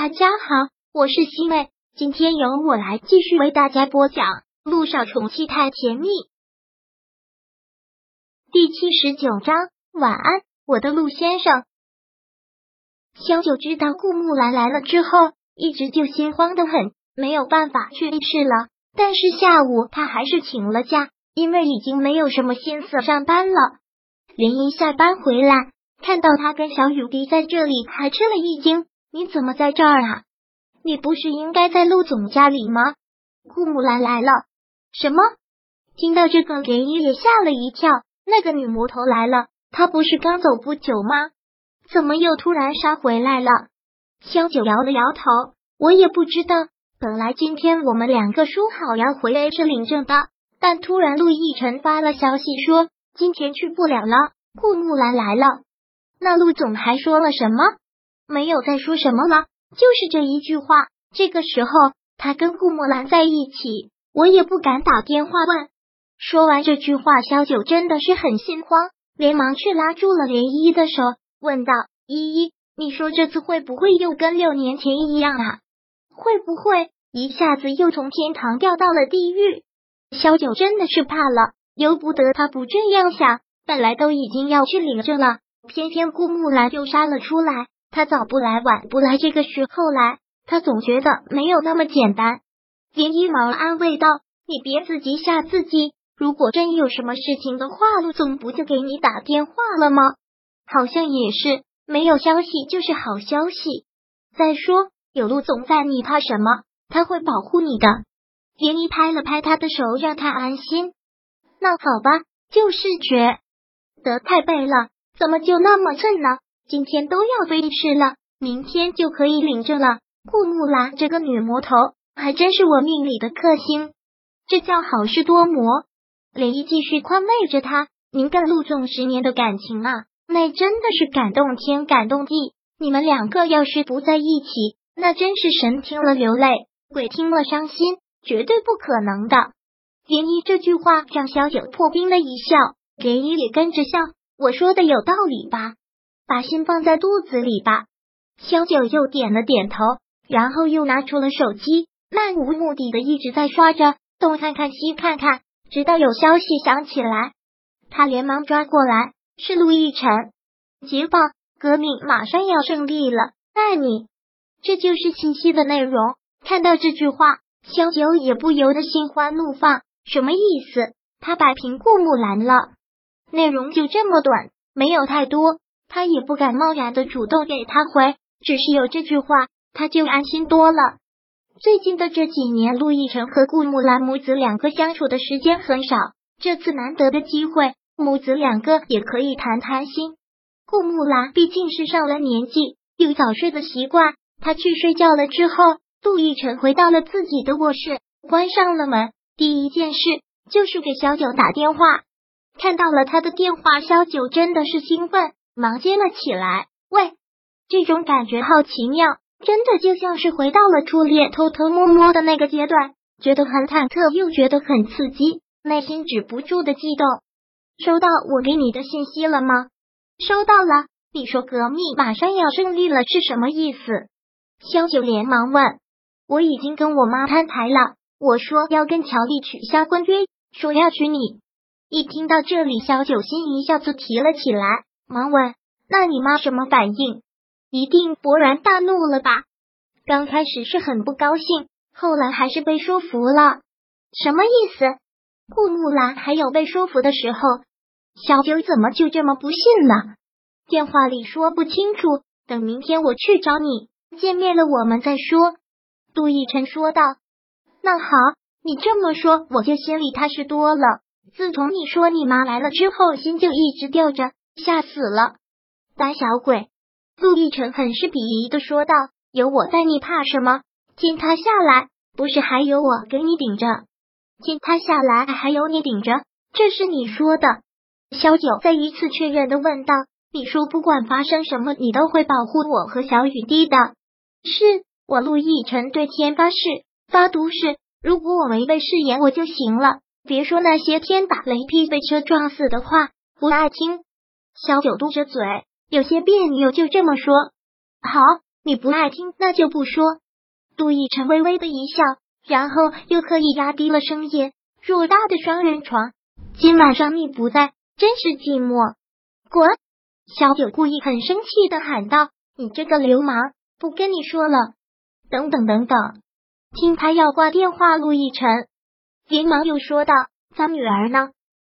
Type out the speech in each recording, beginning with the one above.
大家好，我是西妹，今天由我来继续为大家播讲《陆少宠妻太甜蜜》第七十九章。晚安，我的陆先生。萧九知道顾木兰来了之后，一直就心慌的很，没有办法去立试了。但是下午他还是请了假，因为已经没有什么心思上班了。林一下班回来，看到他跟小雨滴在这里，还吃了一惊。你怎么在这儿啊？你不是应该在陆总家里吗？顾木兰来了。什么？听到这个，连依也吓了一跳。那个女魔头来了，她不是刚走不久吗？怎么又突然杀回来了？萧九摇了摇头，我也不知道。本来今天我们两个说好要回 A 市领证的，但突然陆亦辰发了消息说今天去不了了。顾木兰来了，那陆总还说了什么？没有再说什么了，就是这一句话。这个时候，他跟顾墨兰在一起，我也不敢打电话问。说完这句话，萧九真的是很心慌，连忙去拉住了连依依的手，问道：“依依，你说这次会不会又跟六年前一样啊？会不会一下子又从天堂掉到了地狱？”萧九真的是怕了，由不得他不这样想。本来都已经要去领证了，偏偏顾木兰又杀了出来。他早不来，晚不来，这个时候来，他总觉得没有那么简单。林一忙安慰道：“你别自己吓自己，如果真有什么事情的话，陆总不就给你打电话了吗？好像也是，没有消息就是好消息。再说有陆总在，你怕什么？他会保护你的。”林一拍了拍他的手，让他安心。那好吧，就是绝得太背了，怎么就那么寸呢？今天都要飞逝了，明天就可以领证了。顾木兰这个女魔头还真是我命里的克星，这叫好事多磨。雷伊继续宽慰着他：“您跟陆总十年的感情啊，那真的是感动天感动地。你们两个要是不在一起，那真是神听了流泪，鬼听了伤心，绝对不可能的。”涟漪这句话让小九破冰的一笑，涟漪也跟着笑：“我说的有道理吧？”把心放在肚子里吧。萧九又点了点头，然后又拿出了手机，漫无目的的一直在刷着，东看看西看看，直到有消息响起来，他连忙抓过来，是陆亦辰捷报，革命马上要胜利了，爱你。这就是信息的内容。看到这句话，萧九也不由得心花怒放。什么意思？他摆平顾木兰了？内容就这么短，没有太多。他也不敢贸然的主动给他回，只是有这句话，他就安心多了。最近的这几年，陆亦辰和顾木兰母子两个相处的时间很少，这次难得的机会，母子两个也可以谈谈心。顾木兰毕竟是上了年纪，有早睡的习惯。他去睡觉了之后，陆亦辰回到了自己的卧室，关上了门，第一件事就是给小九打电话。看到了他的电话，小九真的是兴奋。忙接了起来，喂，这种感觉好奇妙，真的就像是回到了初恋偷偷摸摸的那个阶段，觉得很忐忑，又觉得很刺激，内心止不住的悸动。收到我给你的信息了吗？收到了。你说革命马上要胜利了是什么意思？萧九连忙问。我已经跟我妈摊牌了，我说要跟乔丽取消婚约，说要娶你。一听到这里，萧九心一下子提了起来。忙问：“那你妈什么反应？一定勃然大怒了吧？刚开始是很不高兴，后来还是被说服了。什么意思？顾木兰还有被说服的时候，小九怎么就这么不信呢？电话里说不清楚，等明天我去找你见面了，我们再说。”杜奕晨说道。“那好，你这么说，我就心里踏实多了。自从你说你妈来了之后，心就一直吊着。”吓死了，胆小鬼！陆亦辰很是鄙夷的说道：“有我在，你怕什么？见他下来，不是还有我给你顶着？见他下来还有你顶着，这是你说的。”萧九再一次确认的问道：“你说不管发生什么，你都会保护我和小雨滴的？”是我陆亦辰对天发誓，发毒誓，如果我违背誓言，我就行了。别说那些天打雷劈被车撞死的话，不爱听。小九嘟着嘴，有些别扭，就这么说。好，你不爱听那就不说。杜奕晨微微的一笑，然后又刻意压低了声音：“偌大的双人床，今晚上你不在，真是寂寞。”滚！小九故意很生气的喊道：“你这个流氓，不跟你说了。”等等等等，听他要挂电话，陆亦辰连忙又说道：“咱女儿呢？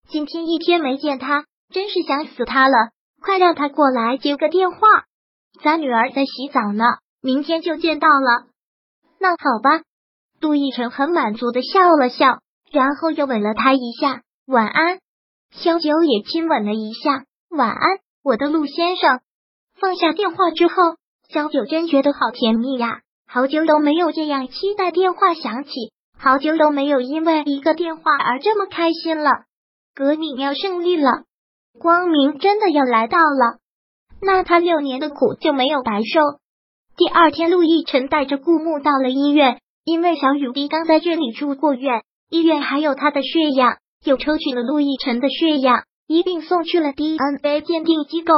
今天一天没见她，真是想死他了。快让他过来接个电话。咱女儿在洗澡呢，明天就见到了。”那好吧，陆亦辰很满足的笑了笑，然后又吻了他一下。晚安，萧九也亲吻了一下。晚安，我的陆先生。放下电话之后，萧九真觉得好甜蜜呀。好久都没有这样期待电话响起，好久都没有因为一个电话而这么开心了。革命要胜利了，光明真的要来到了，那他六年的苦就没有白受。第二天，陆亦辰带着顾木到了医院，因为小雨滴刚在这里住过院，医院还有他的血样，又抽取了陆亦辰的血样，一并送去了 DNA 鉴定机构，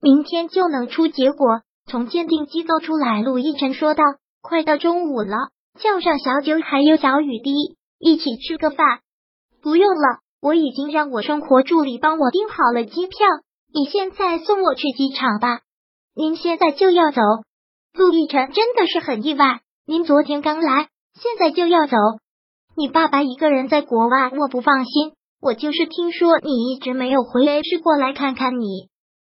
明天就能出结果。从鉴定机构出来，陆亦辰说道。快到中午了，叫上小九还有小雨滴一起吃个饭。不用了，我已经让我生活助理帮我订好了机票。你现在送我去机场吧。您现在就要走？陆亦辰真的是很意外。您昨天刚来，现在就要走？你爸爸一个人在国外，我不放心。我就是听说你一直没有回来，是过来看看你。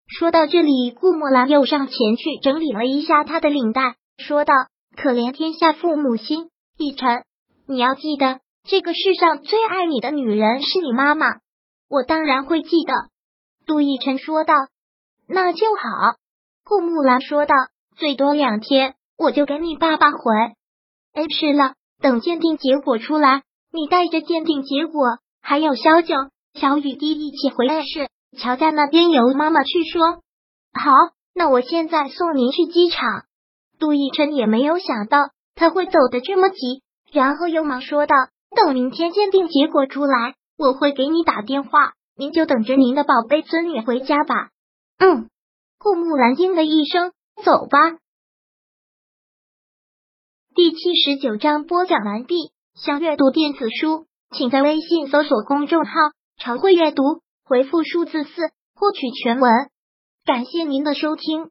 说到这里，顾墨兰又上前去整理了一下他的领带，说道。可怜天下父母心，逸晨，你要记得，这个世上最爱你的女人是你妈妈。我当然会记得。杜逸晨说道。那就好。顾木兰说道。最多两天，我就给你爸爸回。哎，是了，等鉴定结果出来，你带着鉴定结果，还有小九、小雨滴一起回来是乔家那边由妈妈去说。好，那我现在送您去机场。杜奕琛也没有想到他会走得这么急，然后又忙说道：“等明天鉴定结果出来，我会给你打电话，您就等着您的宝贝孙女回家吧。”嗯，顾木兰应了一声：“走吧。”第七十九章播讲完毕。想阅读电子书，请在微信搜索公众号“常会阅读”，回复数字四获取全文。感谢您的收听。